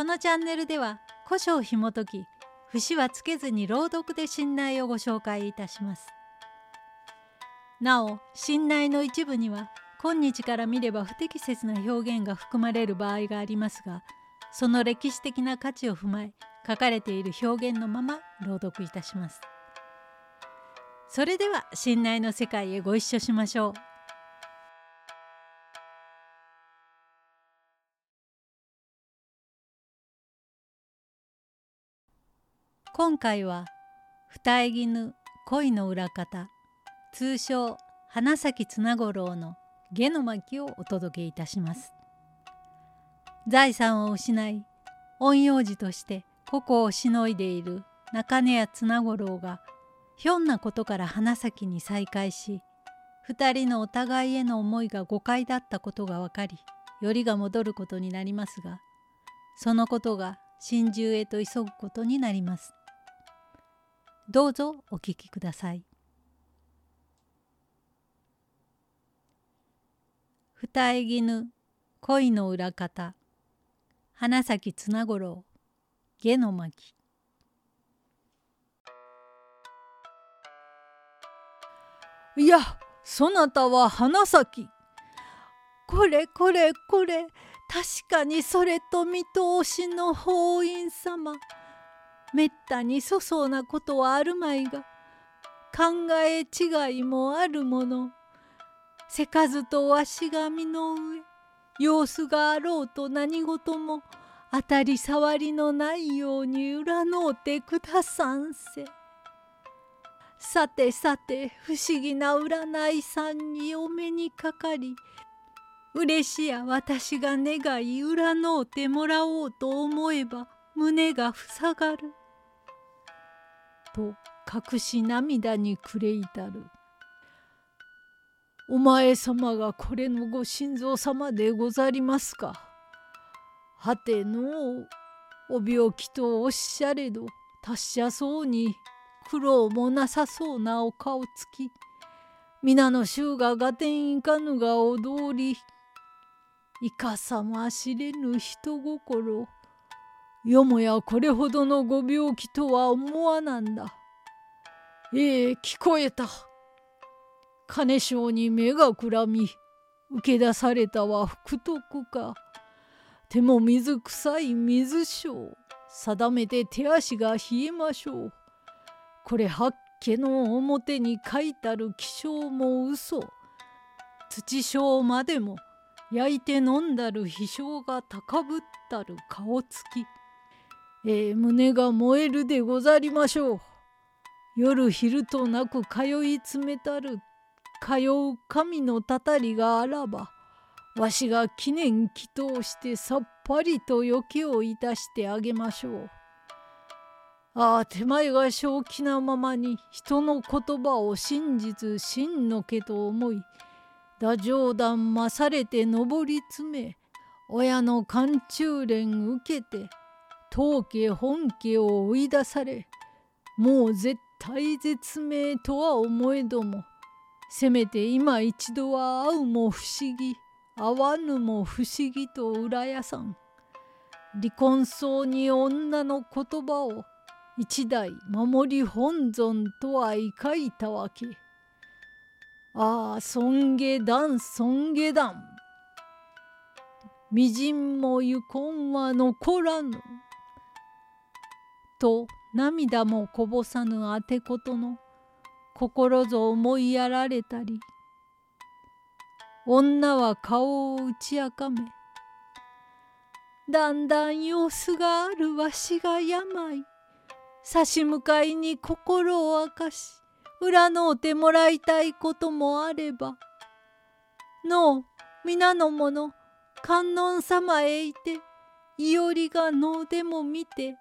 このチャンネルでは古書を紐解き節はつけずに朗読で信頼をご紹介いたします。なお信頼の一部には今日から見れば不適切な表現が含まれる場合がありますがその歴史的な価値を踏まえ書かれている表現のまま朗読いたします。それでは信頼の世界へご一緒しましょう。今回は二重絹恋の裏方通称花咲綱五郎の下の巻をお届けいたします財産を失い陰陽師として個々をしのいでいる中根屋綱五郎がひょんなことから花咲に再会し二人のお互いへの思いが誤解だったことが分かりよりが戻ることになりますがそのことが心中へと急ぐことになります。どうぞお聞きください。二重絹恋の裏方。花咲綱五郎下の巻。いやそなたは花咲これこれこれ。確かにそれと見通しの法院様。めったに粗相なことはあるまいが考え違いもあるものせかずとわしが身の上様子があろうと何事も当たり障りのないように占うてくださんせ。さてさて不思議な占いさんにお目にかかり嬉しや私が願い占うてもらおうと思えば胸が塞がる。と隠し涙に暮れ至る。お前様がこれのご心臓様でござりますか？はてのお病気とおっしゃれど達者そうに苦労もなさそうなお顔つき皆の衆が合点いかぬが踊りいかさましれぬ人心よもやこれほどのご病気とは思わなんだ。ええ聞こえた。金賞に目がくらみ、受け出されたは福徳か。手も水臭い水晶。定めて手足が冷えましょう。これ八家の表に書いたる気象も嘘。土性までも焼いて飲んだる飛翔が高ぶったる顔つき。えー、胸が燃えるでござりましょう。夜昼となく通い詰めたる通う神のたたりがあらばわしが記念祈祷してさっぱりと余計をいたしてあげましょう。ああ手前が正気なままに人の言葉を真実真のけと思い打冗談まされて上り詰め親の寒中連受けて当家本家を追い出されもう絶対絶命とは思えどもせめて今一度は会うも不思議会わぬも不思議と浦屋さん離婚そうに女の言葉を一代守り本尊とはいかいたわけ。ああ尊下段尊下段みじんもゆこんは残らぬ。と涙もこぼさぬあてことの心ぞ思いやられたり女は顔を打ち明かめだんだん様子があるわしが病差し向かいに心を明かし占うてもらいたいこともあればのう皆の者観音様へいていおりが能でも見て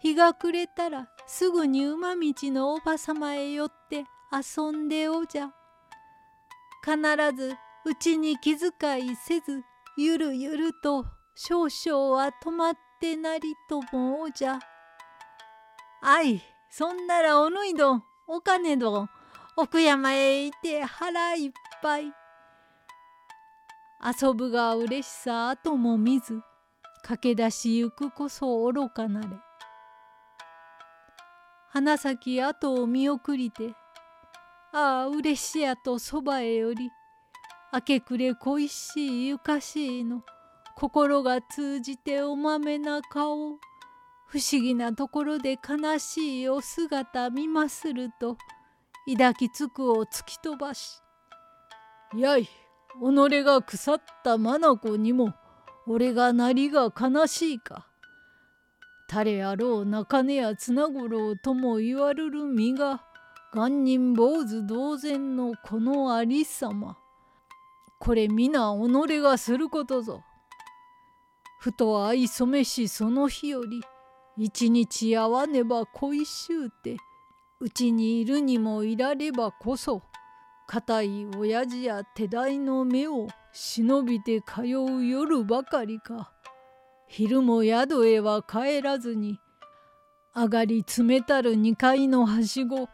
日が暮れたらすぐに馬道のおばさまへ寄って遊んでおじゃ。必ずうちに気遣いせずゆるゆると少々は止まってなりともおじゃ。あいそんならおぬいどんお金どん奥山へいて腹いっぱい。遊ぶがうれしさ後も見ず駆け出しゆくこそ愚かなれ。花咲後を見送りてああうれしやとそばへより明け暮れ恋しいゆかしいの心が通じておまめな顔不思議なところで悲しいお姿見ますると抱きつくを突き飛ばし「やい己が腐った眼にも俺がなりが悲しいか。誰あろう中根や綱五郎とも言わるる身が元人坊主同然のこのありさま。これ皆己がすることぞ。ふと愛染めしその日より一日会わねば恋しゅうてうちにいるにもいらればこそ固い親父や手代の目を忍びて通う夜ばかりか昼も宿へは帰らずに上がり冷たる2階のはしご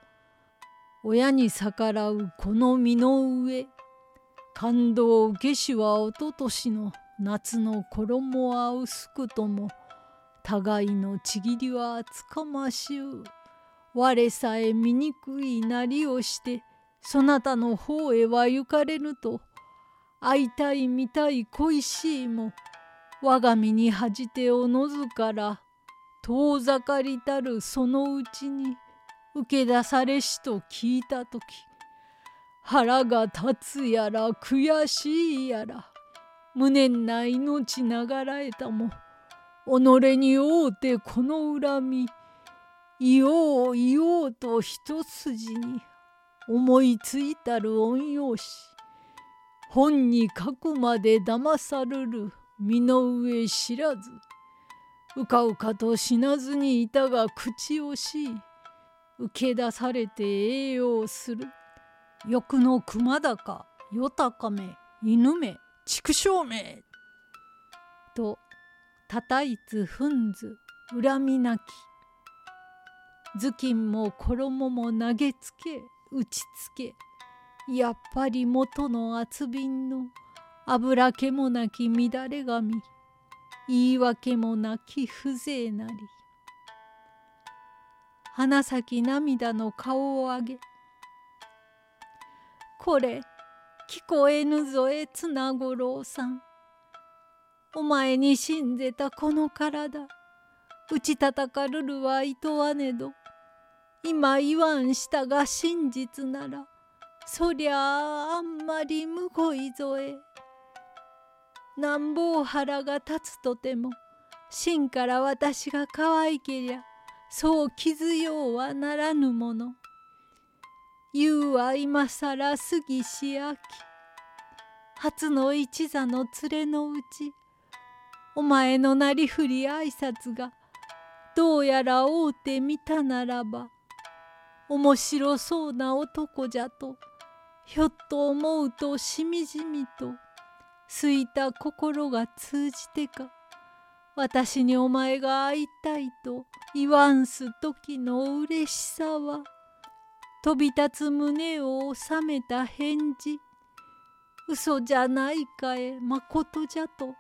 親に逆らうこの身の上感動受けしはおととしの夏の衣は薄くとも互いのちぎりは厚かましゅう。我さえ醜いなりをしてそなたの方へは行かれぬと会いたい見たい恋しいも我が身に恥じておのずから遠ざかりたるそのうちに受け出されしと聞いた時腹が立つやら悔しいやら無念な命ながらえたも己に会うてこの恨みいよういようと一筋に思いついたる恩用し本に書くまで騙さるる身の上知らずうかうかと死なずにいたが口惜しい受け出されて栄養する。欲の熊高よたかめ犬め畜生めと叩いつふんず恨みなき。頭巾も衣も投げつけ打ちつけやっぱり元の厚瓶の油気もなき乱れ髪。言い訳もなき風情なり。花咲き涙の顔を上げ。これ聞こえぬぞえ綱五郎さん。お前に死んでたこの体。打ち叩かるるはいとわねど今言わんしたが真実なら。そりゃああんまりむごいぞえ。なんぼ腹が立つとても真から私が可愛けりゃそう気づようはならぬもの。言うは今さら杉し秋初の一座の連れのうちお前のなりふり挨拶がどうやら会うてみたならば面白そうな男じゃとひょっと思うとしみじみとすいた心が通じてか私にお前が会いたいと言わんす時のうれしさは飛び立つ胸を収めた返事嘘じゃないかえまことじゃと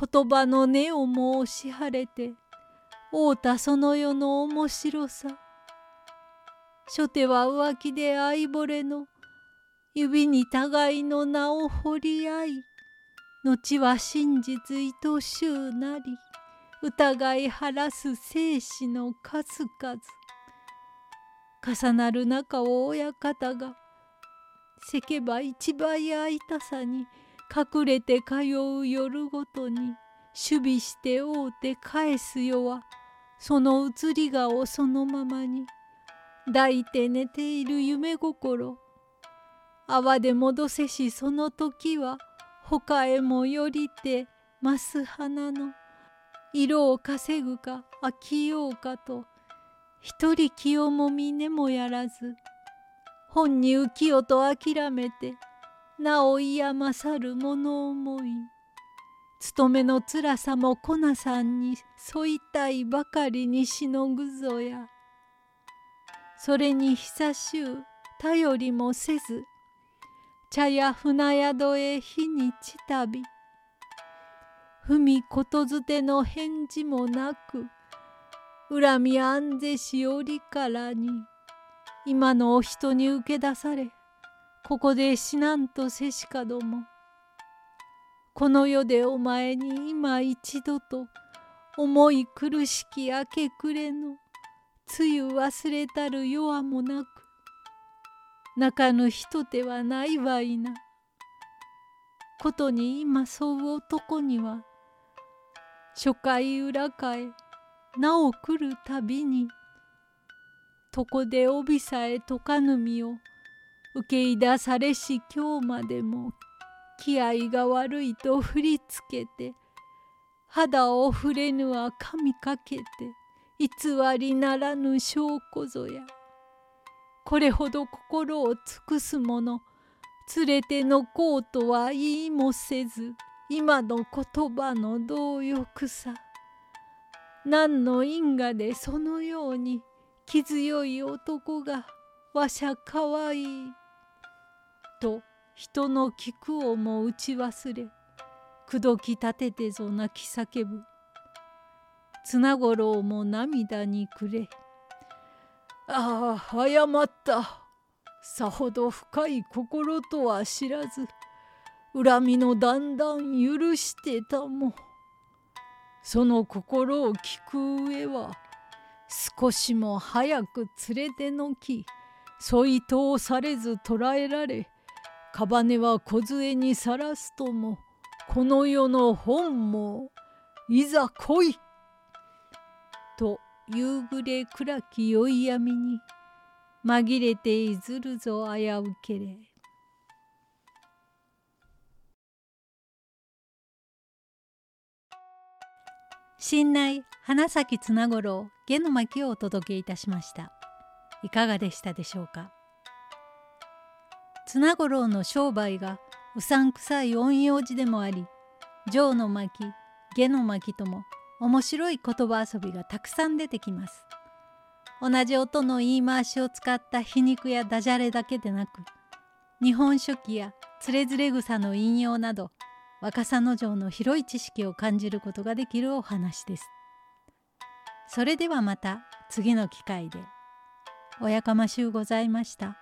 言葉の根を申し晴れて会うたその世の面白さ。初手は浮気で相惚れの指に互いの名を彫り合い後は真実愛しゅうなり疑い晴らす生死の数々。重なる中を親方がせけば一倍会いたさに隠れて通う夜ごとに守備して会うて返す世はその移り顔そのままに抱いて寝ている夢心。泡で戻せしその時は他へもよりてます花の色を稼ぐか飽きようかと一人清もみねもやらず本に浮世と諦めてなおいや勝る物思い。勤めの辛さも粉さんに添いたいばかりにしのぐぞや。それに久しゅう頼りもせず茶や船宿へ日にち旅。踏みことづての返事もなく恨み安ぜしおりからに今のお人に受け出されここで死なんとせしかども。この世でお前に今一度と思い苦しき明け暮れの梅雨忘れたる弱もなく泣かぬ人手はないわいな。ことに今沿う男には初回裏替えなお来るたびに床で帯さえ解かぬ身を受けいだされし今日までも気合が悪いと振りつけて肌を触れぬは髪かけて偽りならぬ証拠ぞや。これほど心を尽くす者連れてのこうとは言いもせず今の言葉の動欲さ何の因果でそのように気強い男がわしゃかわいい」と人の聞くをも打ち忘れ口説き立ててぞ泣き叫ぶ。綱五郎も涙にくれああ謝ったさほど深い心とは知らず恨みのだんだん許してたもその心を聞く上は少しも早く連れてのき添い通されず捕らえられ屍は梢にさらすともこの世の本もいざ来い!」夕暮れ暗き宵闇に紛れていずるぞ危うけれ。新内花咲綱五郎下の巻をお届けいたしましたいかがでしたでしょうか？綱五郎の商売がうさんくさい陰陽字でもあり上の巻下の巻とも面白い言葉遊びがたくさん出てきます同じ音の言い回しを使った皮肉やダジャレだけでなく日本書紀やつれづれ草の引用など若狭の城の広い知識を感じることができるお話です。それではまた次の機会で。おやかましゅうございました。